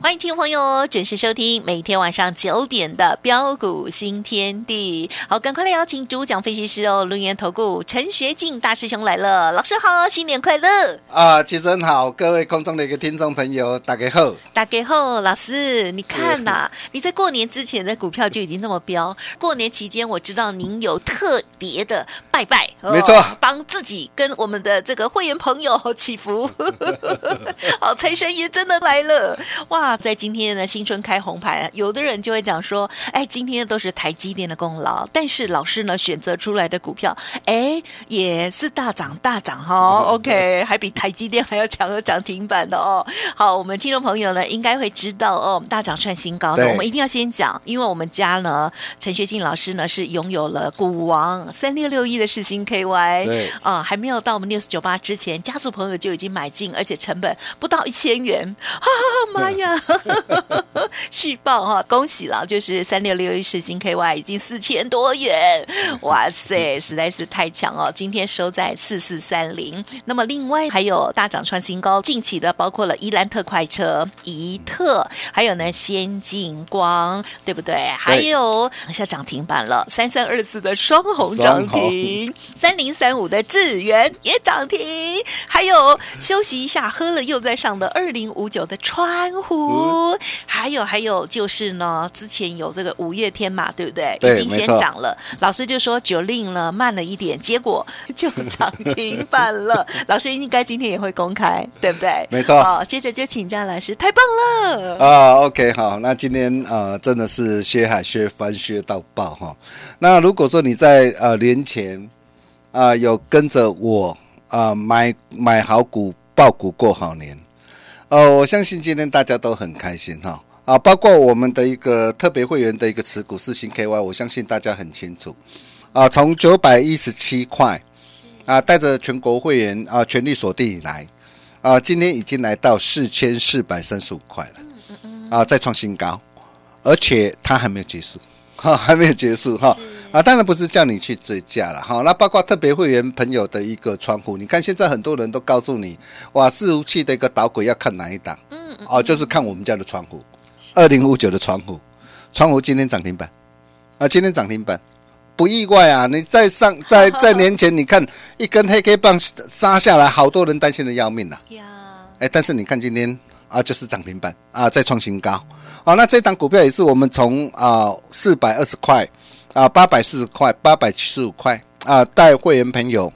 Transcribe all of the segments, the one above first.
欢迎听众朋友准时收听每天晚上九点的标股新天地。好，赶快来邀请主讲分析师哦，轮源投顾陈学进大师兄来了，老师好，新年快乐！啊，主持人好，各位空中的一个听众朋友，大家好。大家好，老师，你看呐、你在过年之前的股票就已经那么飙，过年期间我知道您有特别的拜拜，哦没错帮自己跟我们的这个会员朋友祈福。好，财神爷真的来了，哇！在今天的新春开红盘，有的人就会讲说，哎，今天都是台积电的功劳，但是老师呢选择出来的股票，哎，也是大涨大涨哈、哦。OK，还比台积电还要强和涨停板的哦。好，我们听众朋友呢应该会知道哦，大涨创新高的，我们一定要先讲，因为我们家呢陈学进老师呢是拥有了股王三六六一的世星 KY，对啊、还没有到我们六四九八之前，家族朋友就已经买进，而且成本不到一千元，哈哈妈呀！续报哈，恭喜了，就是三六六一世新 KY 已经四千多元，哇塞，实在是太强哦！今天收在四四三零。那么另外还有大涨创新高，近期的包括了伊兰特快车、怡特，还有呢先进光，对不对？还有下涨停板了，三三二四的双红涨停，三零三五的智源也涨停，还有休息一下喝了又在上的二零五九的川湖，还有还有就是呢，之前有这个五月天嘛，对不对？对已经先涨了，老师就说九令了慢了一点，结果就涨停板了。老师应该今天也会公开，对不对？没错好，接着就请教老师，太棒了。啊，OK，好，那今天呃真的是薛海薛翻薛到爆哈。那如果说你在呃年前啊、有跟着我啊、买买好股爆股过好年，呃，我相信今天大家都很开心哈。啊，包括我们的一个特别会员的一个持股四星 KY，我相信大家很清楚。啊，从九百一十七块啊，带着全国会员啊全力锁定以来，啊，今天已经来到四千四百三十五块了。啊，再创新高，而且它还没有结束，哈，还没有结束哈。啊，当然不是叫你去追价了哈。那包括特别会员朋友的一个窗户，你看现在很多人都告诉你，哇，伺服器的一个导轨要看哪一档？嗯，哦，就是看我们家的窗户，二零五九的窗户，窗户今天涨停板，啊，今天涨停板。不意外啊！你在上 在在年前，你看一根黑 K 棒杀下来，好多人担心的要命啊！呀，哎，但是你看今天啊，就是涨停板啊，再创新高。好、那这档股票也是我们从啊四百二十块啊八百四十块、八百七十五块啊带会员朋友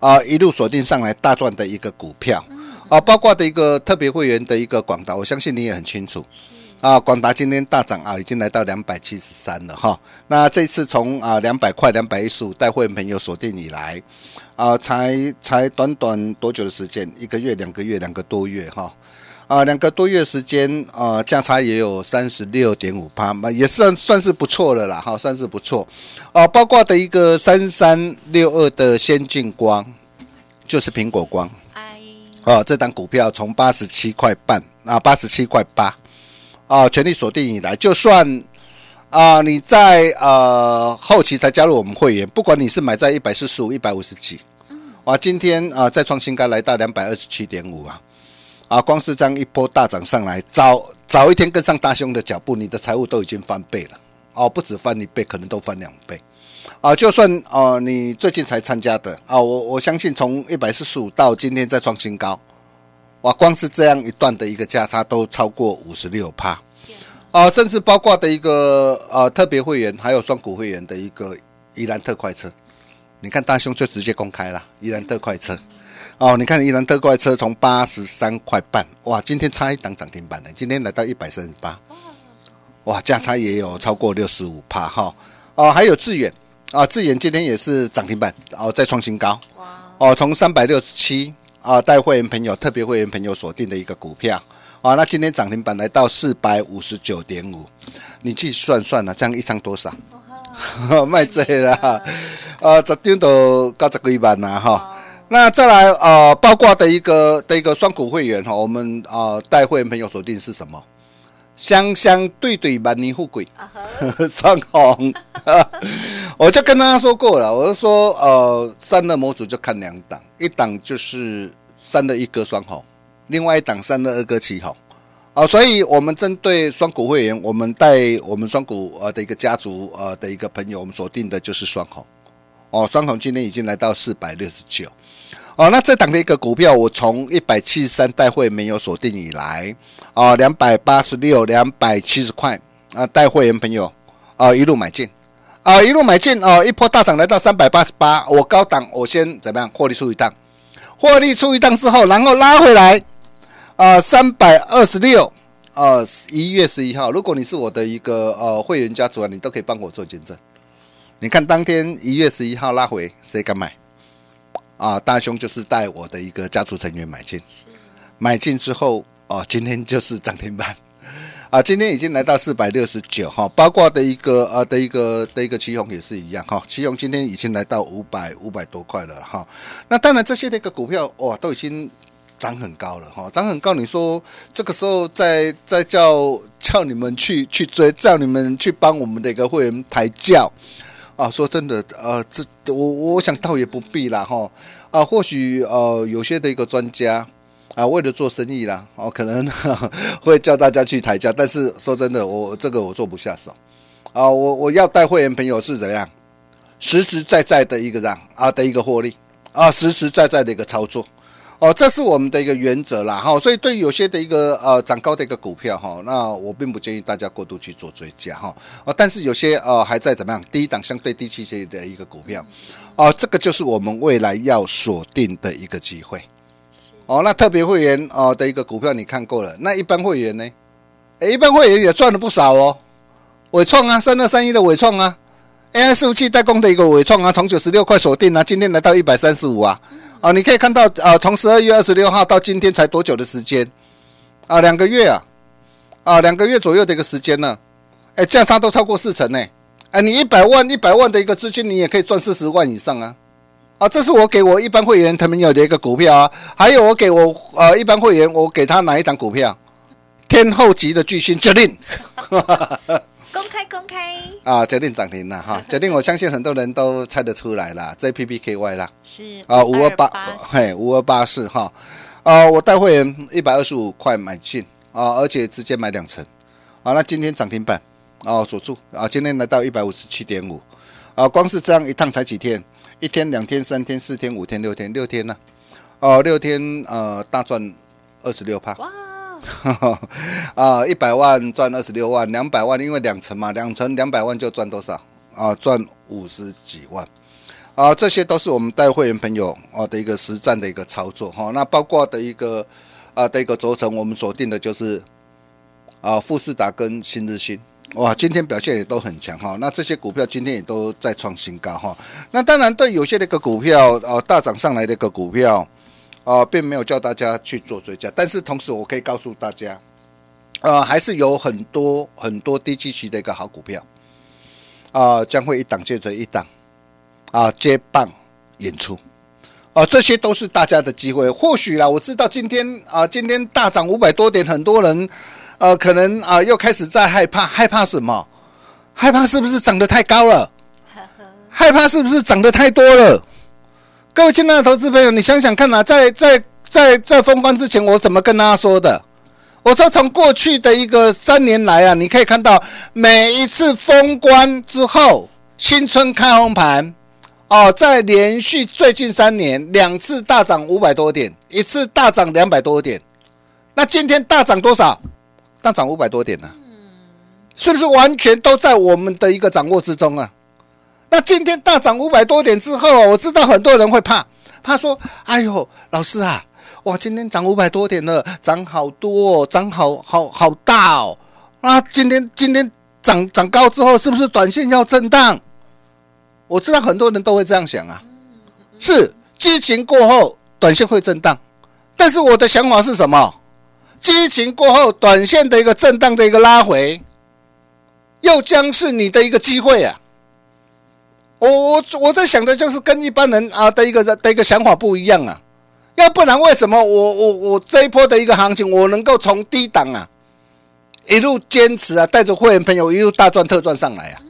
啊一路锁定上来大赚的一个股票啊，包括的一个特别会员的一个广达，我相信你也很清楚。啊，广达今天大涨啊，已经来到两百七十三了哈。那这次从啊两百块、两百一十五带会员朋友锁定以来，啊，才才短短多久的时间？一个月、两个月、两个多月哈。啊，两个多月时间啊，价差也有三十六点五趴嘛，也算算是不错了啦哈，算是不错。啊，包括的一个三三六二的先进光，就是苹果光。哎，哦，这档股票从八十七块半啊，八十七块八啊，全力锁定以来，就算啊你在呃后期才加入我们会员，不管你是买在一百四十五、一百五十几，啊，今天啊再创新高来到两百二十七点五啊，啊，光是这样一波大涨上来，早早一天跟上大兄的脚步，你的财务都已经翻倍了。哦，不止翻一倍，可能都翻两倍。啊，就算哦、你最近才参加的啊，我我相信从一百四十五到今天再创新高，哇，光是这样一段的一个价差都超过五十六趴，啊，甚至包括的一个呃特别会员还有双股会员的一个伊兰特快车，你看大兄就直接公开了伊兰特快车，哦，你看宜兰特快车从八十三块半，哇，今天差一档涨停板了，今天来到一百三十八，哇，价差也有超过六十五趴哈，哦，还有致远啊，致远今天也是涨停板，哦，再创新高，哦，从三百六十七啊，带会员朋友、特别会员朋友锁定的一个股票。啊，那今天涨停板来到四百五十九点五，你去算算了，这样一张多少？卖醉了，呃，十张都高十几万啦哈。那再来呃，包括的一个的一个双股会员哈，我们啊带会员朋友锁定是什么？相相对对，满年富贵，双 红。我就跟大家说过了，我就说呃，三的模组就看两档，一档就是三的一哥双红，另外一档三的二哥七红。啊，所以我们针对双股会员，我们带我们双股呃的一个家族呃的一个朋友，我们锁定的就是双红。哦，双红今天已经来到四百六十九。哦，那这档的一个股票，我从一百七十三带会没有锁定以来，啊，两百八十六、两百七十块啊，带会员朋友啊一路买进，啊一路买进哦，一波大涨来到三百八十八，我高档我先怎么样获利出一档，获利出一档之后，然后拉回来啊三百二十六啊一月十一号，如果你是我的一个呃会员家族啊，你都可以帮我做见证。你看当天一月十一号拉回，谁敢买？啊，大兄就是带我的一个家族成员买进，买进之后哦，今天就是涨停板，啊，今天已经来到四百六十九哈，包括的一个呃的一个的一个旗宏也是一样哈，旗宏今天已经来到五百五百多块了哈，那当然这些的一个股票哇都已经涨很高了哈，涨很高，你说这个时候再再叫叫你们去去追，叫你们去帮我们的一个会员抬轿。啊，说真的，呃，这我我想倒也不必啦，哈，啊，或许呃有些的一个专家啊，为了做生意啦，哦，可能 会叫大家去抬价，但是说真的，我这个我做不下手，啊，我我要带会员朋友是怎样，实实在在的一个让啊的一个获利啊，实实在在的一个操作。哦，这是我们的一个原则啦，哈，所以对于有些的一个呃涨高的一个股票哈，那我并不建议大家过度去做追加哈，哦，但是有些呃还在怎么样低档相对低气些的一个股票，哦，这个就是我们未来要锁定的一个机会，哦，那特别会员哦的一个股票你看过了，那一般会员呢？哎，一般会员也赚了不少哦，伟创啊，三二三一的伟创啊，AI 服务器代工的一个伟创啊，从九十六块锁定啊，今天来到一百三十五啊。啊，你可以看到啊，从十二月二十六号到今天才多久的时间？啊，两个月啊，啊，两个月左右的一个时间呢？哎，价差都超过四成呢。哎，你一百万一百万的一个资金，你也可以赚四十万以上啊！啊，这是我给我一般会员他们有的一个股票啊，还有我给我呃一般会员，我给他哪一档股票？天后级的巨星决定。公开公开啊！决定涨停了哈！决定，我相信很多人都猜得出来了，JPPKY 啦，是啊，五二八，嘿，五二八四哈，啊，我带会员一百二十五块买进啊，而且直接买两层，啊，那今天涨停板啊，锁住啊，今天来到一百五十七点五，啊，光是这样一趟才几天？一天、两天、三天、四天、五天、六天，六天呢？哦，六天呃，大赚二十六趴。啊，一百万赚二十六万，两百万因为两成嘛，两成两百万就赚多少啊？赚五十几万啊！这些都是我们带会员朋友啊的一个实战的一个操作哈。那包括的一个啊的一个轴承，我们锁定的就是啊富士达跟新日新哇，今天表现也都很强哈。那这些股票今天也都在创新高哈。那当然对有些那个股票呃大涨上来的一个股票。啊，并没有叫大家去做追加，但是同时我可以告诉大家，呃，还是有很多很多低基期的一个好股票，啊，将会一档接着一档，啊，接棒演出，啊，这些都是大家的机会。或许啦，我知道今天啊，今天大涨五百多点，很多人，呃，可能啊，又开始在害怕，害怕什么？害怕是不是涨得太高了？害怕是不是涨得太多了？各位亲爱的投资朋友，你想想看啊，在在在在封关之前，我怎么跟大家说的？我说从过去的一个三年来啊，你可以看到每一次封关之后，新春开红盘哦，在连续最近三年两次大涨五百多点，一次大涨两百多点。那今天大涨多少？大涨五百多点呢？是不是完全都在我们的一个掌握之中啊？那今天大涨五百多点之后，我知道很多人会怕，怕说：“哎呦，老师啊，哇，今天涨五百多点了，涨好多，涨好好好大哦！啊，今天今天涨涨高之后，是不是短线要震荡？”我知道很多人都会这样想啊，是激情过后，短线会震荡但是我的想法是什么？激情过后，短线的一个震荡的一个拉回，又将是你的一个机会啊！我我我在想的就是跟一般人啊的一个的一个想法不一样啊，要不然为什么我我我这一波的一个行情，我能够从低档啊一路坚持啊，带着会员朋友一路大赚特赚上来啊？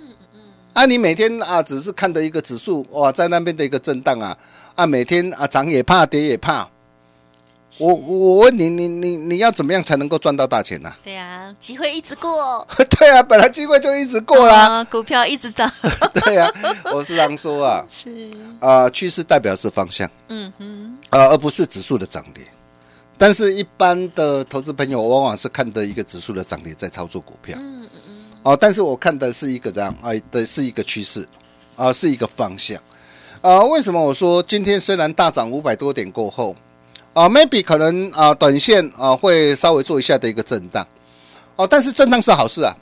啊，你每天啊只是看的一个指数哇，在那边的一个震荡啊啊，每天啊涨也怕，跌也怕。我我问你，你你你要怎么样才能够赚到大钱呢、对啊，机会一直过，对啊，本来机会就一直过啦。啊股票一直涨，对啊，我是常说啊，是，啊、趋势代表是方向，嗯哼，啊、而不是指数的涨跌。但是，一般的投资朋友往往是看的一个指数的涨跌在操作股票。嗯嗯嗯，哦，但是我看的是一个这样啊的是一个趋势，啊、是一个方向。啊、为什么我说今天虽然大涨五百多点过后，啊、m a y b e 可能啊、短线啊、会稍微做一下的一个震荡，哦，但是震荡是好事啊。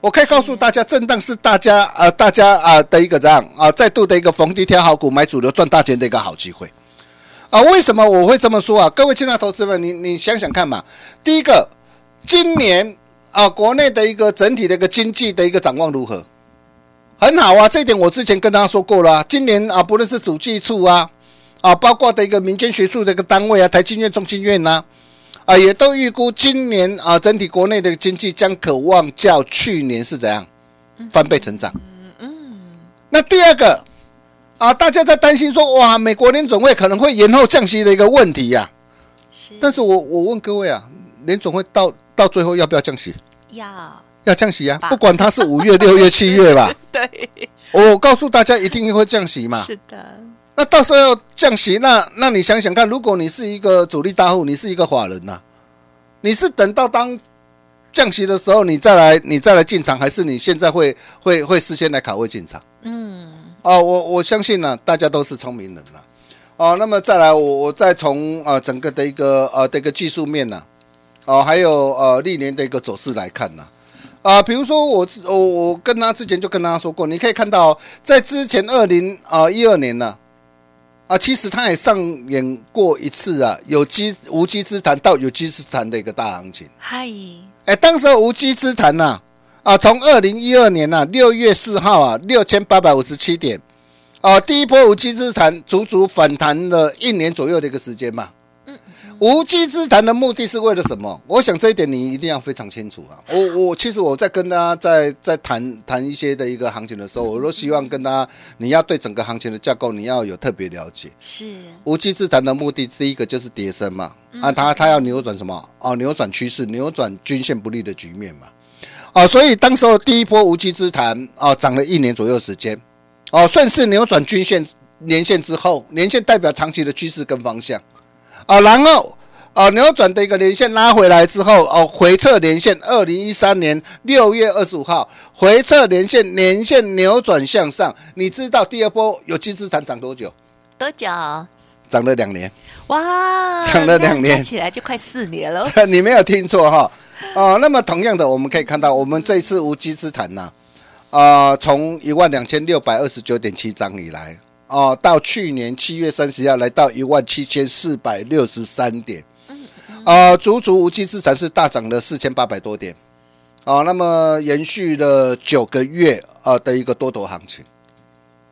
我可以告诉大家，震荡是大家啊、大家啊、的一个这样啊、再度的一个逢低挑好股买主流赚大钱的一个好机会。啊，为什么我会这么说啊？各位亲爱的投资们，你你想想看嘛。第一个，今年啊，国内的一个整体的一个经济的一个展望如何？很好啊，这一点我之前跟大家说过了、啊。今年啊，不论是主计处啊，啊，包括的一个民间学术的一个单位啊，台经院、中经院呐、啊，也都预估今年啊，整体国内的经济将渴望较去年是怎样翻倍成长。嗯嗯。那第二个啊，大家在担心说，哇，美国联总会可能会延后降息的一个问题呀、是，但是我我问各位啊，联总会到到最后要不要降息？要，要降息啊，不管它是五月、六月、七月吧，对，我告诉大家一定会降息嘛。是的，那到时候要降息，那那你想想看，如果你是一个主力大户，你是一个法人呐、你是等到当降息的时候，你再来你再来进场，还是你现在会会会事先来卡位进场？嗯，哦，我我相信呢、大家都是聪明人了。哦，那么再来，我我再从呃整个的一个呃的一个技术面呢、哦，还有呃历年的一个走势来看呢、啊，比如说我我我跟他之前就跟大家说过，你可以看到在之前二零啊一二年呢，啊，其实他也上演过一次啊有机无机之谈到有机之谈的一个大行情。嗨，哎，当时候无机之谈呐、啊，从二零一二年呐、六月四号啊六千八百五十七点，啊，第一波无机之谈足足反弹了一年左右的一个时间嘛。无稽之谈的目的是为了什么？我想这一点你一定要非常清楚啊！我我其实我在跟大家在在谈谈一些的一个行情的时候，我都希望跟大家你要对整个行情的架构你要有特别了解。是，无稽之谈的目的，第一个就是跌升嘛，啊，它它要扭转什么？哦，扭转趋势，扭转均线不利的局面嘛，哦，所以当时候第一波无稽之谈，哦，涨了一年左右时间，哦，顺势扭转均线年线之后，年线代表长期的趋势跟方向，啊，然后。啊，扭转的一个连线拉回来之后，哦，回撤连线，二零一三年六月二十五号回撤连线，连线扭转向上。你知道第二波有机资产涨多久？多久？涨了两年。哇，涨了两年起来就快四年了。你没有听错哈，哦，那么同样的，我们可以看到，我们这一次无稽之谈呐，啊，从一万两千六百二十九点七张以来，哦，到去年七月三十号来到一万七千四百六十三点，啊，足足无稽之谈是大涨了四千八百多点，哦，那么延续了九个月啊的一个多头行情，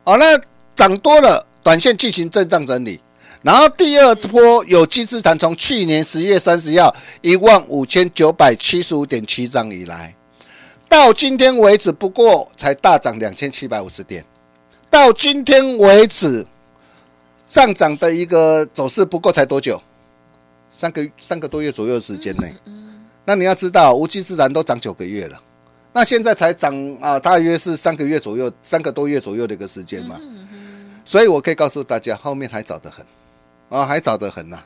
哦，那涨多了，短线进行震荡整理。然后第二波有机资产从去年十月三十号一万五千九百七十五点七张以来，到今天为止不过才大涨两千七百五十点，到今天为止上涨的一个走势不过才多久？三个三个多月左右的时间内。那你要知道，无机自然都涨九个月了，那现在才涨啊，大约是三个月左右，三个多月左右的一个时间嘛。所以我可以告诉大家，后面还早得很。啊，还早得很呐、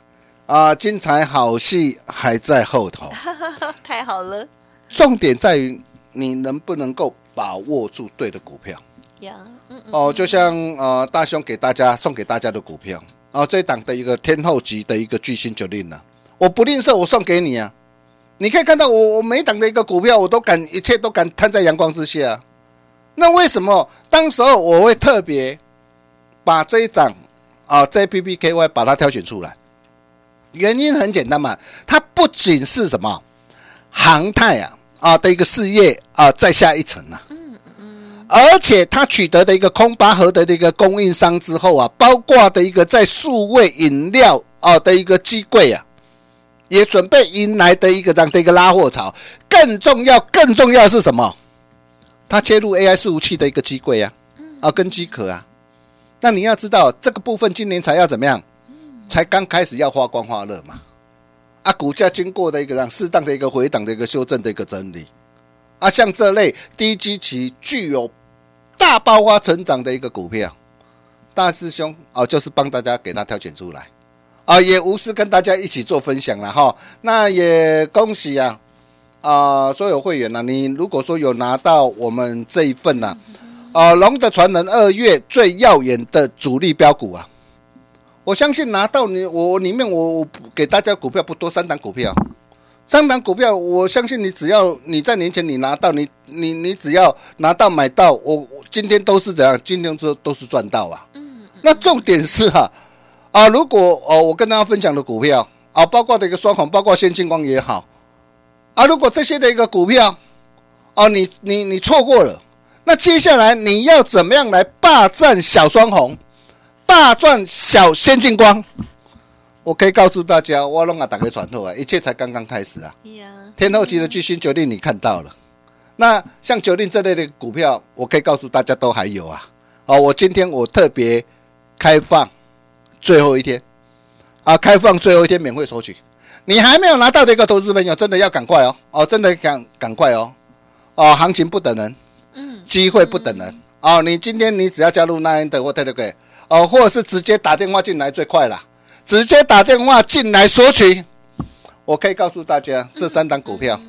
啊！精彩好戏还在后头，太好了重点在于你能不能够把握住对的股票呀，嗯嗯，哦。就像呃大兄给大家送给大家的股票哦，这一档的一个天后级的一个巨星九令呢，我不吝啬，我送给你啊！你可以看到我我每档的一个股票，我都敢一切都敢摊在阳光之下、那为什么当时候我会特别把这一档啊 JPPKY 把它挑选出来？原因很简单嘛，它不仅是什么航太啊啊的一个事业啊再下一层啊，而且它取得的一个空巴核的一个供应商之后啊，包括的一个在数位饮料啊的一个机柜啊，也准备迎来的一个这样的一个拉货潮。更重要，更重要是什么？它切入 AI 伺服器的一个机柜啊，啊跟机壳啊。那你要知道，这个部分今年才要怎么样？才刚开始要发光发热嘛。啊，股价经过的一个让适当的一个回档的一个修正的一个整理。啊，像这类低基期具有大爆发成长的一个股票，大师兄哦，就是帮大家给他挑选出来，啊，也无私跟大家一起做分享了哈。那也恭喜啊啊，所有会员呢，你如果说有拿到我们这一份呢，啊，龙的传人二月最耀眼的主力标股啊，我相信拿到你我里面我我给大家股票不多，三档股票。三档股票，我相信你只要你在年前你拿到，你你你只要拿到买到，我今天都是怎样？今天都都是赚到啊。嗯。那重点是哈啊，如果哦，我跟大家分享的股票啊，包括的一个双红，包括先进光也好啊，如果这些的一个股票哦，你你你错过了，那接下来你要怎么样来霸占小双红，霸占小先进光？我可以告诉大家，我弄啊打开传透啊，一切才刚刚开始啊。天后级的巨星九令你看到了，那像九令这类的股票，我可以告诉大家都还有啊。哦，我今天我特别开放最后一天啊，开放最后一天免费索取。你还没有拿到的一个投资朋友，真的要赶快哦哦，真的赶赶快哦哦，行情不等人，嗯，机会不等人哦。你今天你只要加入 Nine 的或 Telegram 哦，或者是直接打电话进来最快了。直接打电话进来索取，我可以告诉大家，这三档股票。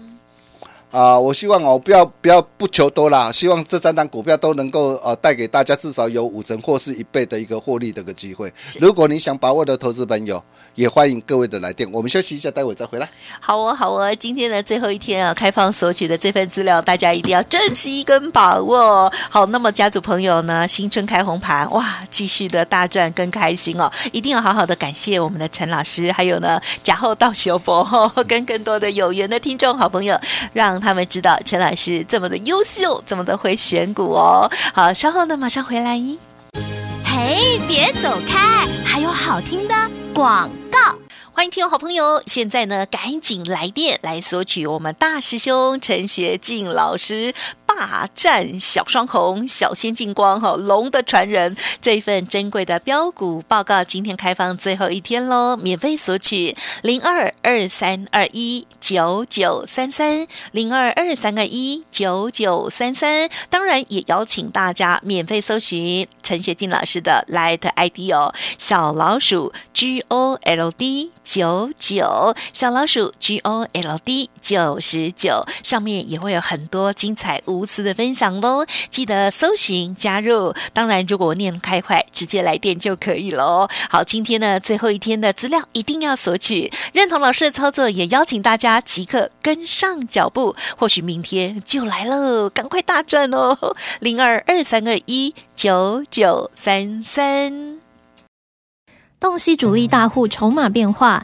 啊，我希望哦，不要不要不求多啦，希望这三档股票都能够呃带给大家至少有五成或是一倍的一个获利的一个机会。如果你想把握的投资朋友。也欢迎各位的来电，我们休息一下，待会再回来。好哦，好哦，今天的最后一天啊，开放索取的这份资料，大家一定要珍惜跟把握。好，那么家族朋友呢，新春开红盘，哇，继续的大赚更开心哦！一定要好好的感谢我们的陈老师，还有呢，假后到修博跟更多的有缘的听众好朋友，让他们知道陈老师这么的优秀，这么的会选股哦。好，稍后呢，马上回来。嘿，别走开，还有好听的广。告，欢迎听众好朋友，现在呢赶紧来电来索取我们大师兄陈学进老师霸占小双红、小仙进光哈龙的传人。这份珍贵的标股报告，今天开放最后一天喽，免费索取零二二三二一九九三三零二二三二一九九三三，当然也邀请大家免费搜寻陈学进老师的 Light ID 哦，小老鼠 G O L D 九九小老鼠 G O L D 九十九。上面也会有很多精彩无私的分享喽，记得搜寻加入。当然，如果我念开快，直接来电就可以喽。好，今天呢最后一天的资料一定要索取，认同老师的操作，也邀请大家即刻跟上脚步，或许明天就来喽，赶快大赚哦！零二二三二一九九三三。洞悉主力大户筹码变化，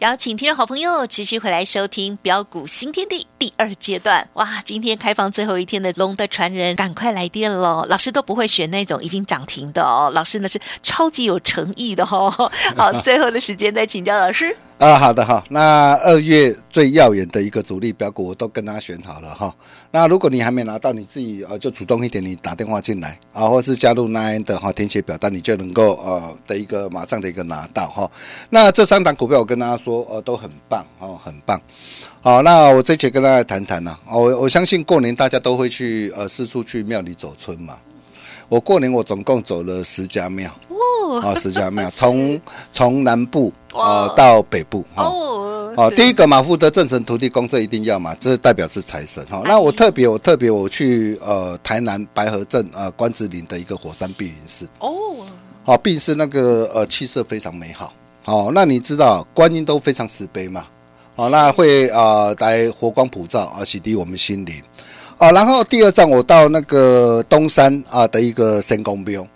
邀请听众好朋友持续回来收听标股新天地第二阶段。哇，今天开放最后一天的龙的传人，赶快来电喽！老师都不会选那种已经涨停的哦，老师呢是超级有诚意的哦。好，最后的时间再请教老师。啊，好的哈，那二月最耀眼的一个主力标股我都跟他选好了哈。那如果你还没拿到，你自己呃就主动一点，你打电话进来啊，或是加入 Nine 的哈，填写表单，你就能够呃的一个马上的一个拿到哈。那这三档股票我跟大家说呃都很棒哦，很棒。好，那我这节跟大家谈谈呢。我我相信过年大家都会去呃四处去庙里走村嘛。我过年我总共走了十家庙，啊，十家庙，从从南部啊到北部，哦，哦，是。第一个嘛福德正神土地公，这一定要嘛，这代表是财神哈、那我特别，我特别我去呃台南白河镇呃关子岭的一个火山碧云寺，哦，好、碧云寺那个呃气色非常美好。好、那你知道观音都非常慈悲嘛？好、那会呃来佛光普照啊，洗涤我们心灵。啊，然后第二站我到那个东山啊的一个神宫庙。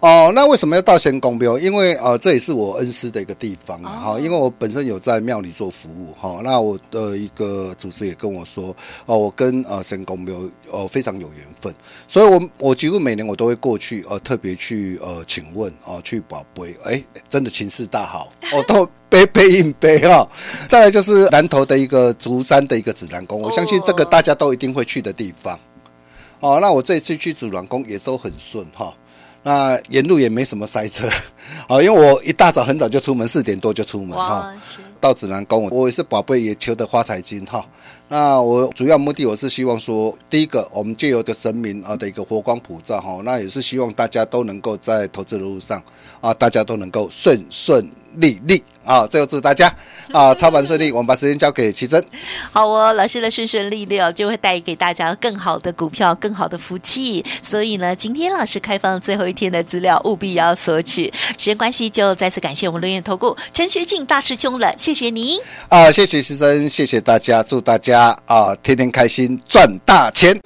哦，那为什么要到仙公庙？因为呃，这也是我恩师的一个地方啊。哈、因为我本身有在庙里做服务哈、那我的一个主持也跟我说，哦，我跟呃仙公庙呃非常有缘分，所以我我几乎每年我都会过去呃特别去呃请问哦、去宝贝，哎，真的情势大好，我、都背背硬背哈、再来就是南投的一个竹山的一个指南宫，我相信这个大家都一定会去的地方。哦，那我这次去指南宫也都很顺哈。那沿路也没什么塞车，啊，因为我一大早很早就出门，四点多就出门哈。到指南宫，我也是宝贝也求的发财金哈。那我主要目的我是希望说，第一个，我们借由的神明啊的一个佛光普照哈，那也是希望大家都能够在投资的路上啊，大家都能够顺顺利利啊。最后祝大家啊 操盘顺利。我们把时间交给奇珍。好哦，老师的顺顺利利哦，就会带给大家更好的股票、更好的福气。所以呢，今天老师开放最后一天的资料，务必要索取。时间关系，就再次感谢我们轮眼投顾陈学进大师兄了，谢谢您。啊，谢谢先生，谢谢大家，祝大家啊天天开心，赚大钱。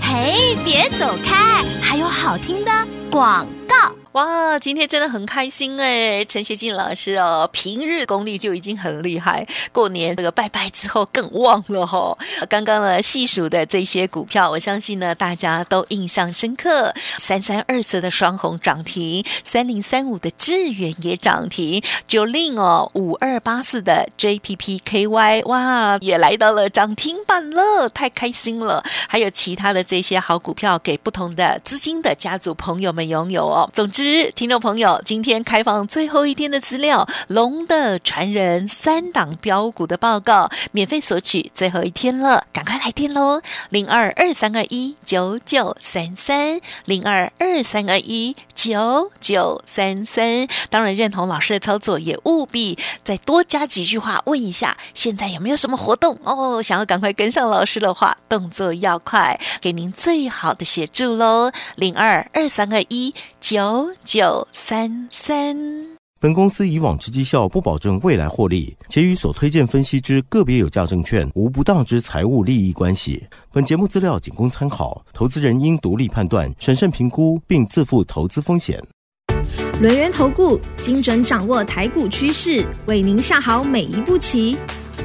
嘿，别走开，还有好听的广告。哇，今天真的很开心哎！陈学进老师哦，平日功力就已经很厉害，过年这个拜拜之后更旺了哈、刚刚呢细数的这些股票，我相信呢大家都印象深刻。三三二四的双红涨停，三零三五的智远也涨停，九令哦五二八四的 JPPKY 哇也来到了涨停板了，太开心了！还有其他的这些好股票给不同的资金的家族朋友们拥有哦。总之，听众朋友，今天开放最后一天的资料，龙的传人三档标股的报告，免费索取，最后一天了，赶快来电喽！零二二三二一九九三三，零二二三二一九九三三。当然，认同老师的操作，也务必再多加几句话，问一下现在有没有什么活动哦？想要赶快跟上老师的话，动作要快，给您最好的协助喽！零二二三二一九九三三。本公司以往之绩效不保证未来获利，且与所推荐分析之个别有价证券无不当之财务利益关系。本节目资料仅供参考，投资人应独立判断、审慎评估，并自负投资风险。轮源投顾精准掌握台股趋势，为您下好每一步棋。